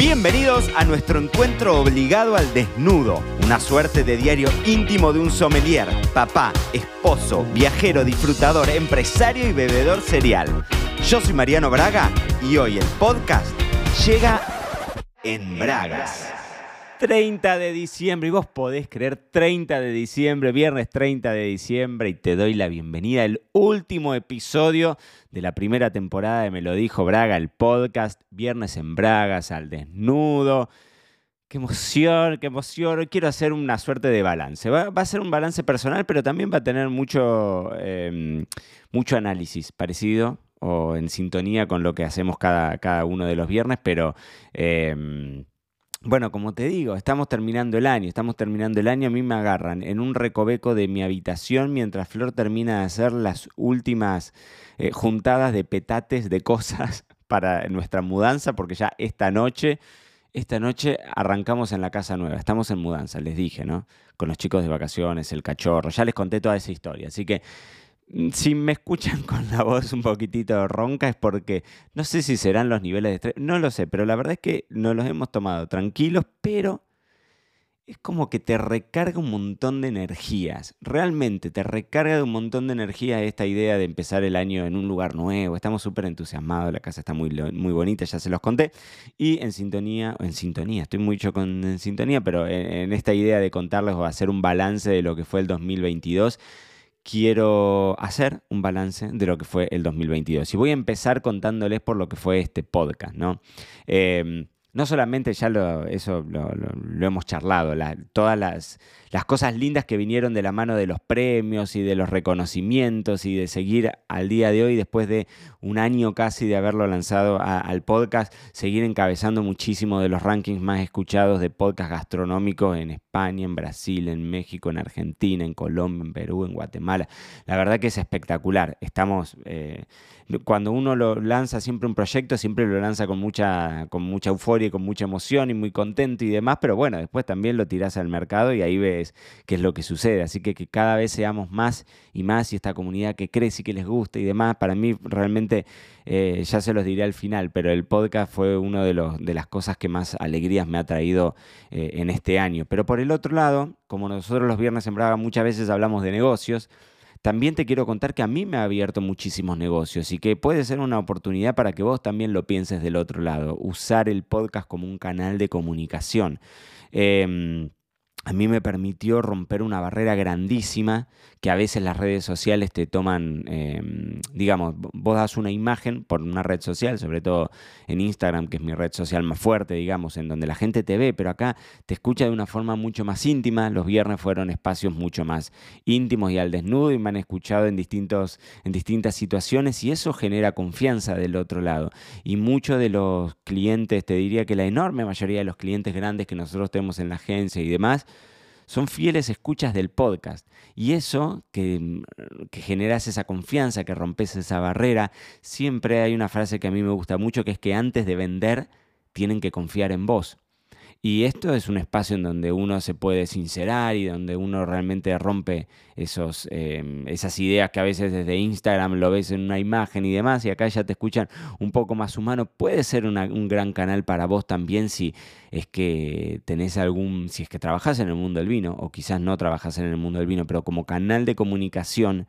Bienvenidos a nuestro encuentro obligado al desnudo, una suerte de diario íntimo de un sommelier, papá, esposo, viajero, disfrutador, empresario y bebedor serial. Yo soy Mariano Braga y hoy el podcast llega en Bragas. 30 de diciembre, y vos podés creer 30 de diciembre, viernes 30 de diciembre, y te doy la bienvenida al último episodio de la primera temporada de Me lo dijo Braga, el podcast, viernes en Bragas, al desnudo. Qué emoción, qué emoción. Quiero hacer una suerte de balance. Va, a ser un balance personal, pero también va a tener mucho, em, mucho análisis parecido o en sintonía con lo que hacemos cada, cada uno de los viernes, pero... Em, bueno, como te digo, estamos terminando el año, estamos terminando el año, a mí me agarran en un recoveco de mi habitación mientras Flor termina de hacer las últimas eh, juntadas de petates de cosas para nuestra mudanza, porque ya esta noche, esta noche arrancamos en la casa nueva, estamos en mudanza, les dije, ¿no? Con los chicos de vacaciones, el cachorro, ya les conté toda esa historia, así que si me escuchan con la voz un poquitito ronca es porque no sé si serán los niveles de estrés, no lo sé, pero la verdad es que nos los hemos tomado tranquilos, pero es como que te recarga un montón de energías. Realmente te recarga de un montón de energía esta idea de empezar el año en un lugar nuevo. Estamos súper entusiasmados, la casa está muy, muy bonita, ya se los conté. Y en sintonía, en sintonía, estoy mucho con en sintonía, pero en, en esta idea de contarles o hacer un balance de lo que fue el 2022 quiero hacer un balance de lo que fue el 2022. Y voy a empezar contándoles por lo que fue este podcast, ¿no? Em, no solamente ya lo, eso lo, hemos charlado, todas las, las, cosas lindas que vinieron de la mano de los premios y de los reconocimientos y de seguir al día de hoy, después de un año casi de haberlo lanzado al podcast, seguir encabezando muchísimo de los rankings más escuchados de podcast gastronómicos en España, en Brasil, en México, en Argentina, en Colombia, en Perú, en Guatemala. La verdad que es espectacular. Estamos... Eh, cuando uno lo lanza siempre un proyecto, siempre lo lanza con mucha, con mucha euforia y con mucha emoción y muy contento y demás, pero bueno, después también lo tirás al mercado y ahí ves qué es lo que sucede. Así que que cada vez seamos más y más y esta comunidad que crece y que les gusta y demás, para mí realmente, eh, ya se los diré al final, pero el podcast fue una de, los, de las cosas que más alegrías me ha traído eh, en este año. Pero por el otro lado, como nosotros los viernes en Braga muchas veces hablamos de negocios, también te quiero contar que a mí me ha abierto muchísimos negocios y que puede ser una oportunidad para que vos también lo pienses del otro lado, usar el podcast como un canal de comunicación. Em, a mí me permitió romper una barrera grandísima que a veces las redes sociales te toman, em, digamos, vos das una imagen por una red social, sobre todo en Instagram, que es mi red social más fuerte, digamos, en donde la gente te ve, pero acá te escucha de una forma mucho más íntima. Los viernes fueron espacios mucho más íntimos y al desnudo y me han escuchado en, distintos, en distintas situaciones y eso genera confianza del otro lado. Y muchos de los clientes, te diría que la enorme mayoría de los clientes grandes que nosotros tenemos en la agencia y demás, son fieles escuchas del podcast. Y eso que, que generas esa confianza, que rompes esa barrera, siempre hay una frase que a mí me gusta mucho, que es que antes de vender tienen que confiar en vos. Y esto es un espacio en donde uno se puede sincerar y donde uno realmente rompe esos, em, esas ideas que a veces desde Instagram lo ves en una imagen y demás, y acá ya te escuchan un poco más humano. Puede ser un gran canal para vos también si es que tenés algún, si es que trabajás en el mundo del vino, o quizás no trabajás en el mundo del vino, pero como canal de comunicación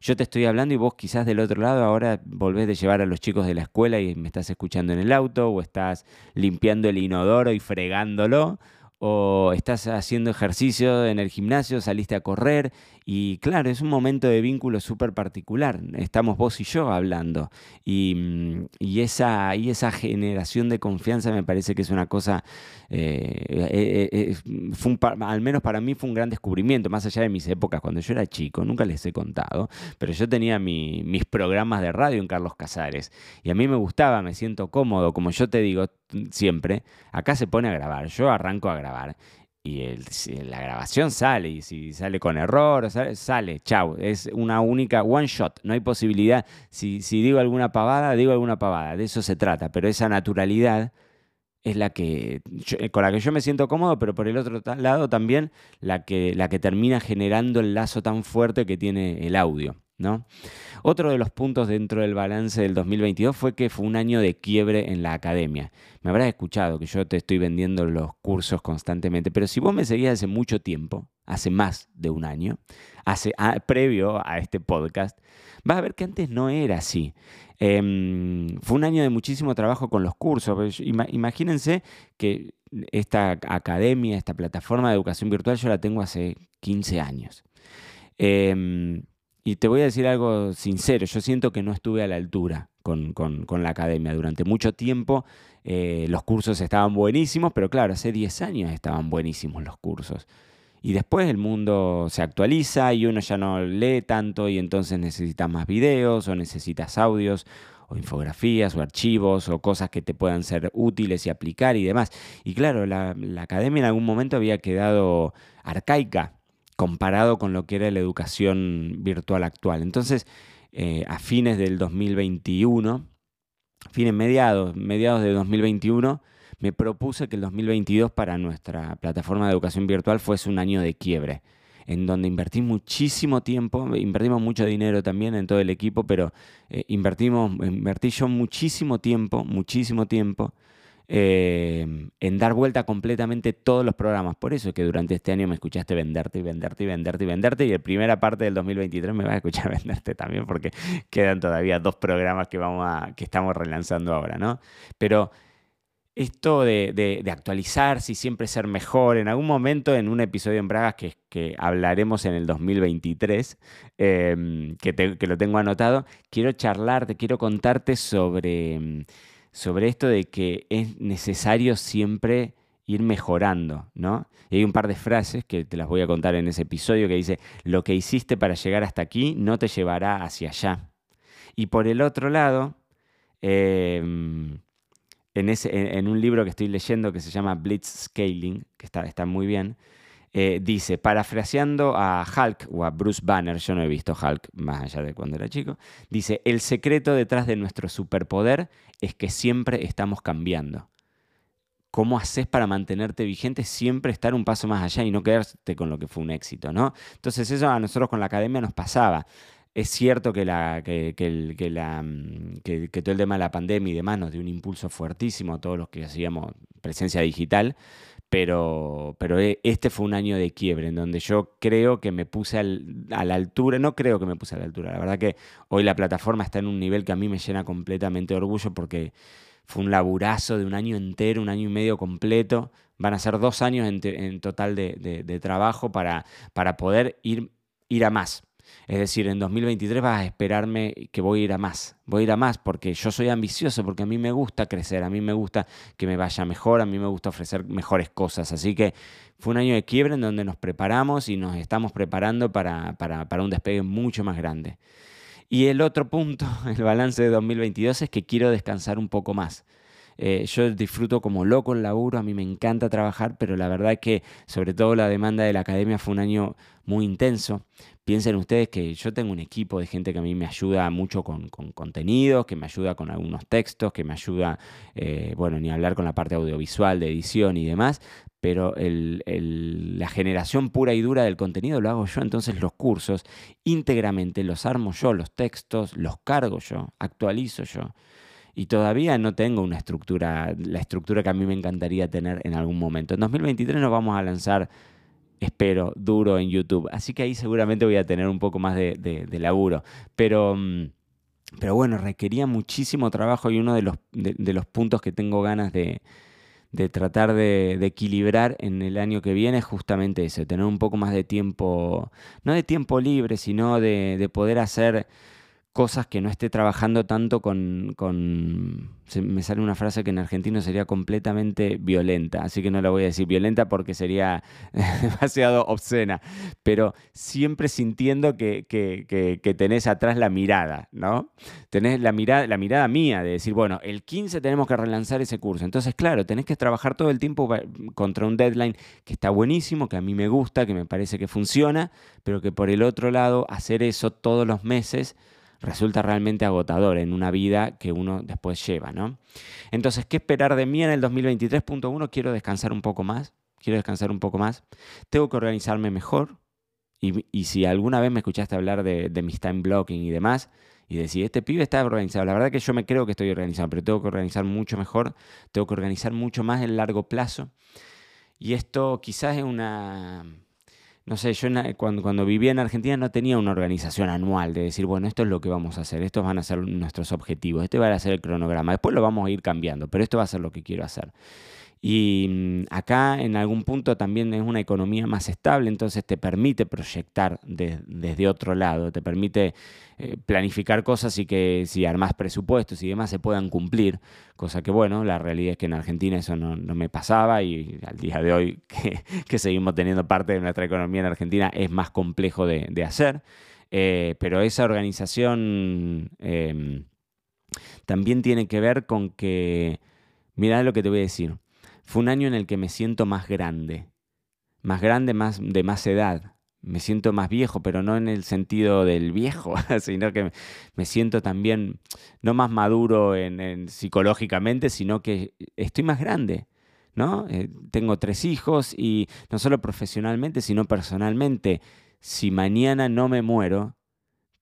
yo te estoy hablando y vos quizás del otro lado ahora volvés de llevar a los chicos de la escuela y me estás escuchando en el auto o estás limpiando el inodoro y fregándolo o estás haciendo ejercicio en el gimnasio, saliste a correr y claro, es un momento de vínculo súper particular. Estamos vos y yo hablando y, mm, y, esa, y esa generación de confianza me parece que es una cosa, eh, eh, eh, fue al menos para mí fue un gran descubrimiento, más allá de mis épocas cuando yo era chico, nunca les he contado, pero yo tenía mis programas de radio en Carlos Casares y a mí me gustaba, me siento cómodo, como yo te digo siempre, acá se pone a grabar, yo arranco a grabar y el, la grabación sale, y si sale con error, sale, sale, chau, es una única one shot, no hay posibilidad, si, si digo alguna pavada, digo alguna pavada, de eso se trata, pero esa naturalidad es la que con la que yo me siento cómodo, pero por el otro lado también la que, la que termina generando el lazo tan fuerte que tiene el audio. ¿No? Otro de los puntos dentro del balance del 2022 fue que fue un año de quiebre en la academia. Me habrás escuchado que yo te estoy vendiendo los cursos constantemente, pero si vos me seguías hace mucho tiempo, hace más de un año, hace, previo a este podcast, vas a ver que antes no era así. Em, fue un año de muchísimo trabajo con los cursos. Imagínense que esta academia, esta plataforma de educación virtual, yo la tengo hace 15 años. Em, y te voy a decir algo sincero, yo siento que no estuve a la altura con, la academia. Durante mucho tiempo eh, los cursos estaban buenísimos, pero claro, hace 10 años estaban buenísimos los cursos. Y después el mundo se actualiza y uno ya no lee tanto y entonces necesitas más videos o necesitas audios o infografías o archivos o cosas que te puedan ser útiles y aplicar y demás. Y claro, la academia en algún momento había quedado arcaica comparado con lo que era la educación virtual actual. Entonces, eh, a fines del 2021, fines mediados, mediados de 2021, me propuse que el 2022 para nuestra plataforma de educación virtual fuese un año de quiebre, en donde invertí muchísimo tiempo, invertimos mucho dinero también en todo el equipo, pero eh, invertimos, invertí yo muchísimo tiempo, muchísimo tiempo Em, en dar vuelta completamente todos los programas. Por eso es que durante este año me escuchaste venderte y venderte y venderte y venderte y en primera parte del 2023 me vas a escuchar venderte también porque quedan todavía dos programas que, vamos a, que estamos relanzando ahora, ¿no? Pero esto de, de, actualizarse y siempre ser mejor, en algún momento en un episodio en Bragas que, que hablaremos en el 2023, em, que, que, lo tengo anotado, quiero charlarte, quiero contarte sobre em, sobre esto de que es necesario siempre ir mejorando, ¿no? Y hay un par de frases que te las voy a contar en ese episodio que dice, lo que hiciste para llegar hasta aquí no te llevará hacia allá. Y por el otro lado, em, en, ese, en, un libro que estoy leyendo que se llama Blitz Scaling, que está, está muy bien, eh, dice, parafraseando a Hulk o a Bruce Banner, yo no he visto Hulk más allá de cuando era chico, dice, el secreto detrás de nuestro superpoder es que siempre estamos cambiando. ¿Cómo haces para mantenerte vigente? Siempre estar un paso más allá y no quedarte con lo que fue un éxito, ¿no? Entonces eso a nosotros con la academia nos pasaba. Es cierto que, la, que, todo el tema de la pandemia y demás nos dio un impulso fuertísimo a todos los que hacíamos presencia digital, pero, pero e, este fue un año de quiebre en donde yo creo que me puse a la altura, no creo que me puse a la altura, la verdad que hoy la plataforma está en un nivel que a mí me llena completamente de orgullo porque fue un laburazo de un año entero, un año y medio completo, van a ser dos años en, total de, trabajo para, poder ir a más. Es decir, en 2023 vas a esperarme que voy a ir a más. Voy a ir a más porque yo soy ambicioso, porque a mí me gusta crecer, a mí me gusta que me vaya mejor, a mí me gusta ofrecer mejores cosas. Así que fue un año de quiebre en donde nos preparamos y nos estamos preparando para, para, un despegue mucho más grande. Y el otro punto, el balance de 2022, es que quiero descansar un poco más. Eh, yo disfruto como loco el laburo, a mí me encanta trabajar, pero la verdad es que sobre todo la demanda de la academia fue un año muy intenso. Piensen ustedes que yo tengo un equipo de gente que a mí me ayuda mucho con, contenidos, que me ayuda con algunos textos, que me ayuda, eh, bueno, ni hablar con la parte audiovisual, de edición y demás, pero la generación pura y dura del contenido lo hago yo, entonces los cursos íntegramente los armo yo, los textos los cargo yo, actualizo yo y todavía no tengo una estructura, la estructura que a mí me encantaría tener en algún momento. En 2023 nos vamos a lanzar, espero, duro en YouTube, así que ahí seguramente voy a tener un poco más de, laburo, pero... Mm, pero bueno, requería muchísimo trabajo y uno de los, de, los puntos que tengo ganas de, de tratar de, de, equilibrar en el año que viene es justamente eso, tener un poco más de tiempo, no de tiempo libre, sino de, de poder hacer cosas que no esté trabajando tanto con, me sale una frase que en argentino sería completamente violenta, así que no la voy a decir violenta porque sería demasiado obscena, pero siempre sintiendo que, que, tenés atrás la mirada, ¿no? Tenés la mirada, la mirada mía de decir, bueno, el 15 tenemos que relanzar ese curso, entonces claro, tenés que trabajar todo el tiempo contra un deadline que está buenísimo, que a mí me gusta, que me parece que funciona, pero que por el otro lado, hacer eso todos los meses, resulta realmente agotador en una vida que uno después lleva, ¿no? Entonces, ¿qué esperar de mí en el 2023.1? Quiero descansar un poco más, quiero descansar un poco más, tengo que organizarme mejor, y, si alguna vez me escuchaste hablar de, de mis time blocking y demás, y decir, este pibe está organizado. La verdad que yo me creo que estoy organizado, pero tengo que organizar mucho mejor, tengo que organizar mucho más en largo plazo. Y esto quizás es una... No sé, yo cuando, cuando vivía en Argentina no tenía una organización anual de decir, bueno, esto es lo que vamos a hacer, estos van a ser nuestros objetivos, este va a ser el cronograma, después lo vamos a ir cambiando, pero esto va a ser lo que quiero hacer. Y mm, acá en algún punto también es una economía más estable, entonces te permite proyectar desde otro lado, te permite eh, planificar cosas y que si armas presupuestos y demás se puedan cumplir, cosa que bueno, la realidad es que en Argentina eso no, me pasaba y al día de hoy que, seguimos teniendo parte de nuestra economía en Argentina es más complejo de, hacer, eh, pero esa organización em, también tiene que ver con que, mira lo que te voy a decir, fue un año en el que me siento más grande, más grande, más de más edad. Me siento más viejo, pero no en el sentido del viejo, sino que me siento también no más maduro en, psicológicamente, sino que estoy más grande. ¿no? Eh, tengo tres hijos y no solo profesionalmente, sino personalmente. Si mañana no me muero,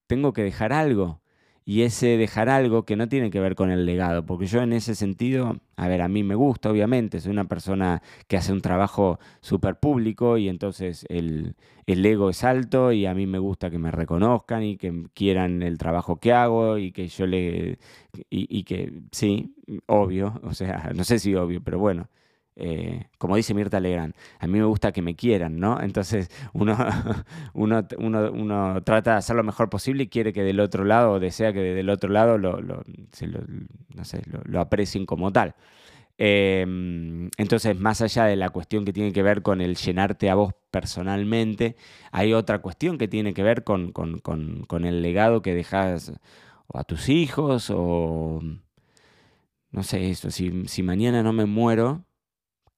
tengo que dejar algo y ese dejar algo que no tiene que ver con el legado, porque yo en ese sentido, a ver, a mí me gusta, obviamente, soy una persona que hace un trabajo súper público y entonces el, ego es alto y a mí me gusta que me reconozcan y que quieran el trabajo que hago y que yo le... y, y que, sí, obvio, o sea, no sé si obvio, pero bueno. Eh, como dice Mirta Legrand, a mí me gusta que me quieran, ¿no? Entonces uno, uno, uno, trata de hacer lo mejor posible y quiere que del otro lado, o desea que del otro lado lo, aprecien como tal. Em, entonces, más allá de la cuestión que tiene que ver con el llenarte a vos personalmente, hay otra cuestión que tiene que ver con, con, con, el legado que dejas a tus hijos o no sé, eso, si, si mañana no me muero,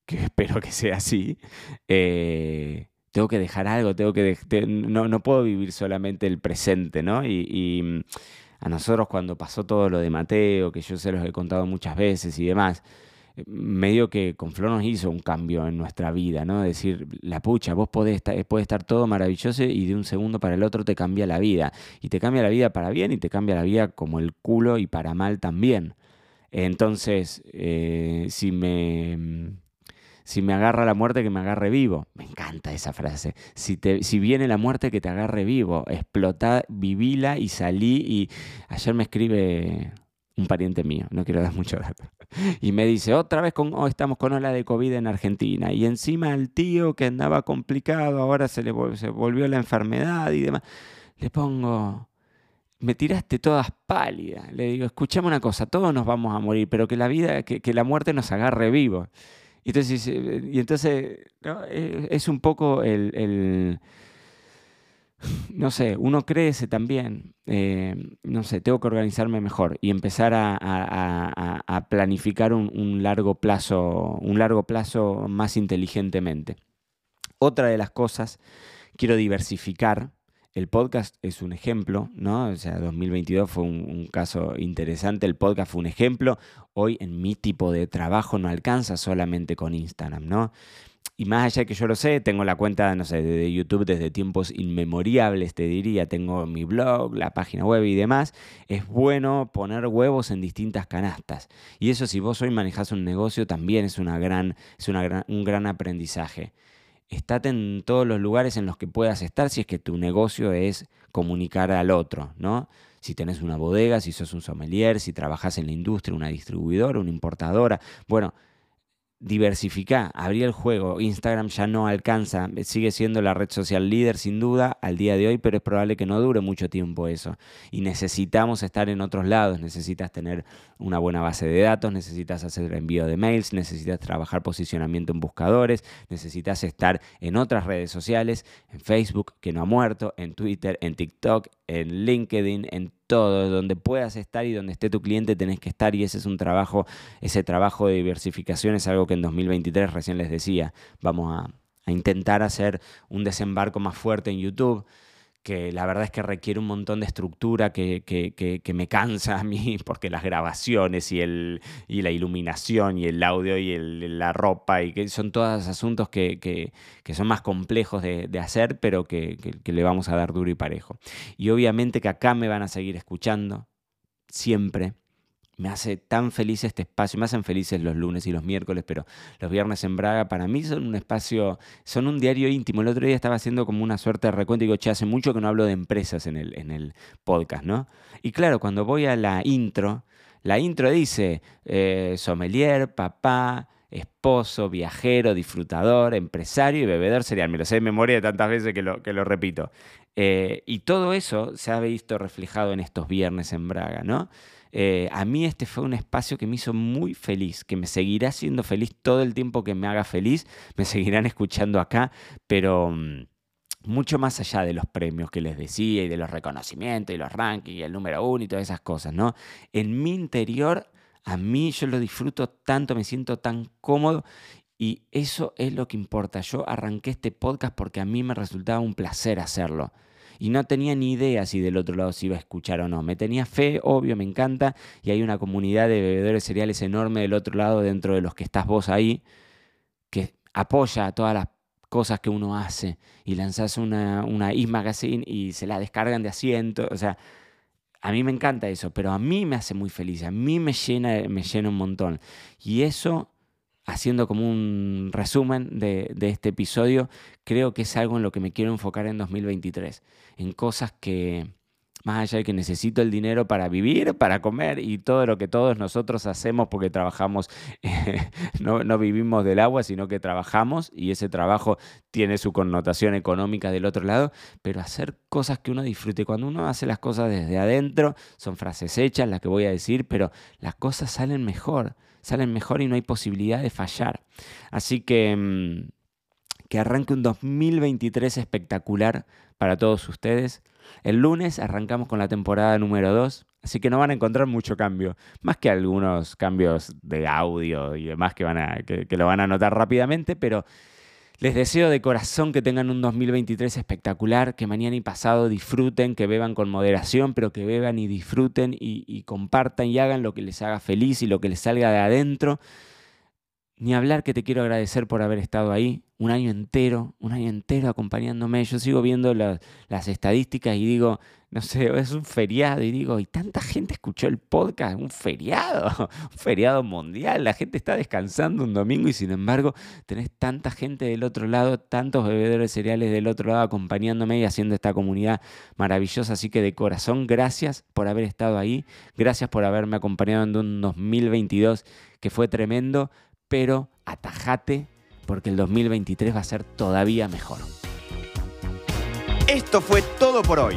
que espero que sea así, eh, tengo que dejar algo, tengo que no, no, puedo vivir solamente el presente, ¿no? Y, mm, a nosotros cuando pasó todo lo de Mateo, que yo se los he contado muchas veces y demás, eh, medio que con Flor nos hizo un cambio en nuestra vida, ¿no? Decir, la pucha, vos podés estar, puede estar todo maravilloso y de un segundo para el otro te cambia la vida. Y te cambia la vida para bien y te cambia la vida como el culo y para mal también. Entonces, eh, si me mm, si me agarra la muerte, que me agarre vivo. Me encanta esa frase. Si, te, si viene la muerte, que te agarre vivo. Explotá, vivila y salí. Y ayer me escribe un pariente mío, no quiero dar mucho dato. Y me dice, otra vez con, oh, estamos con ola de COVID en Argentina. Y encima el tío que andaba complicado, ahora se le volvió la enfermedad y demás. Le pongo, me tiraste todas pálidas. Le digo, escuchame una cosa, todos nos vamos a morir, pero que la vida, que, que la muerte nos agarre vivo. Y entonces, y entonces e, es un poco el, no sé, uno crece también, eh, no sé, tengo que organizarme mejor y empezar a, planificar un, largo plazo, un largo plazo más inteligentemente. Otra de las cosas, quiero diversificar el podcast es un ejemplo, ¿no? O sea, 2022 fue un, caso interesante, el podcast fue un ejemplo. Hoy en mi tipo de trabajo no alcanza solamente con Instagram, ¿no? Y más allá de que yo lo sé, tengo la cuenta, no sé, de YouTube desde tiempos inmemoriables, te diría, tengo mi blog, la página web y demás. Es bueno poner huevos en distintas canastas. Y eso si vos hoy manejás un negocio también es, una gran, es una un gran aprendizaje estate en todos los lugares en los que puedas estar si es que tu negocio es comunicar al otro, ¿no? Si tenés una bodega, si sos un sommelier, si trabajas en la industria, una distribuidora, una importadora. Bueno, diversificar, abrir el juego. Instagram ya no alcanza, sigue siendo la red social líder sin duda al día de hoy, pero es probable que no dure mucho tiempo eso. Y necesitamos estar en otros lados, necesitas tener una buena base de datos, necesitas hacer envío de mails, necesitas trabajar posicionamiento en buscadores, necesitas estar en otras redes sociales, en Facebook, que no ha muerto, en Twitter, en TikTok, en LinkedIn, en todo, donde puedas estar y donde esté tu cliente tenés que estar y ese es un trabajo, ese trabajo de diversificación es algo que en 2023 recién les decía, vamos a, intentar hacer un desembarco más fuerte en YouTube que la verdad es que requiere un montón de estructura que, que, me cansa a mí, porque las grabaciones y, el, y la iluminación y el audio y la ropa, y que son todos asuntos que, son más complejos de, de hacer, pero que, le vamos a dar duro y parejo. Y obviamente que acá me van a seguir escuchando, siempre me hace tan feliz este espacio, me hacen felices los lunes y los miércoles, pero los viernes en Braga para mí son un espacio, son un diario íntimo. El otro día estaba haciendo como una suerte de recuento y digo, che, hace mucho que no hablo de empresas en el, en el podcast, ¿no? Y claro, cuando voy a la intro, la intro dice eh, sommelier, papá, esposo, viajero, disfrutador, empresario y bebedor serial. Me lo sé de memoria de tantas veces que lo, que lo repito. Eh, y todo eso se ha visto reflejado en estos viernes en Braga, ¿no? Eh, a mí este fue un espacio que me hizo muy feliz, que me seguirá siendo feliz todo el tiempo que me haga feliz, me seguirán escuchando acá, pero mm, mucho más allá de los premios que les decía y de los reconocimientos y los rankings y el número uno y todas esas cosas, ¿no? En mi interior, a mí yo lo disfruto tanto, me siento tan cómodo y eso es lo que importa. Yo arranqué este podcast porque a mí me resultaba un placer hacerlo y no tenía ni idea si del otro lado se iba a escuchar o no. Me tenía fe, obvio, me encanta, y hay una comunidad de bebedores cereales enorme del otro lado, dentro de los que estás vos ahí, que apoya todas las cosas que uno hace y lanzas una, una e-magazine y se la descargan de asiento, o sea, a mí me encanta eso, pero a mí me hace muy feliz, a mí me llena, me llena un montón. Y eso haciendo como un resumen de, este episodio, creo que es algo en lo que me quiero enfocar en 2023, en cosas que, más allá de que necesito el dinero para vivir, para comer y todo lo que todos nosotros hacemos porque trabajamos, no, vivimos del agua, sino que trabajamos y ese trabajo tiene su connotación económica del otro lado, pero hacer cosas que uno disfrute. Cuando uno hace las cosas desde adentro, son frases hechas las que voy a decir, pero las cosas salen mejor salen mejor y no hay posibilidad de fallar. Así que mm, que arranque un 2023 espectacular para todos ustedes. El lunes arrancamos con la temporada número 2, así que no van a encontrar mucho cambio, más que algunos cambios de audio y demás que, van a, que lo van a notar rápidamente, pero les deseo de corazón que tengan un 2023 espectacular, que mañana y pasado disfruten, que beban con moderación, pero que beban y disfruten y, compartan y hagan lo que les haga feliz y lo que les salga de adentro. Ni hablar que te quiero agradecer por haber estado ahí un año entero, un año entero acompañándome. Yo sigo viendo las estadísticas y digo, no sé, es un feriado y digo, y tanta gente escuchó el podcast, un feriado, un feriado mundial, la gente está descansando un domingo y sin embargo tenés tanta gente del otro lado, tantos bebedores cereales del otro lado acompañándome y haciendo esta comunidad maravillosa. Así que de corazón, gracias por haber estado ahí, gracias por haberme acompañado en un 2022 que fue tremendo, pero atajate porque el 2023 va a ser todavía mejor. Esto fue todo por hoy.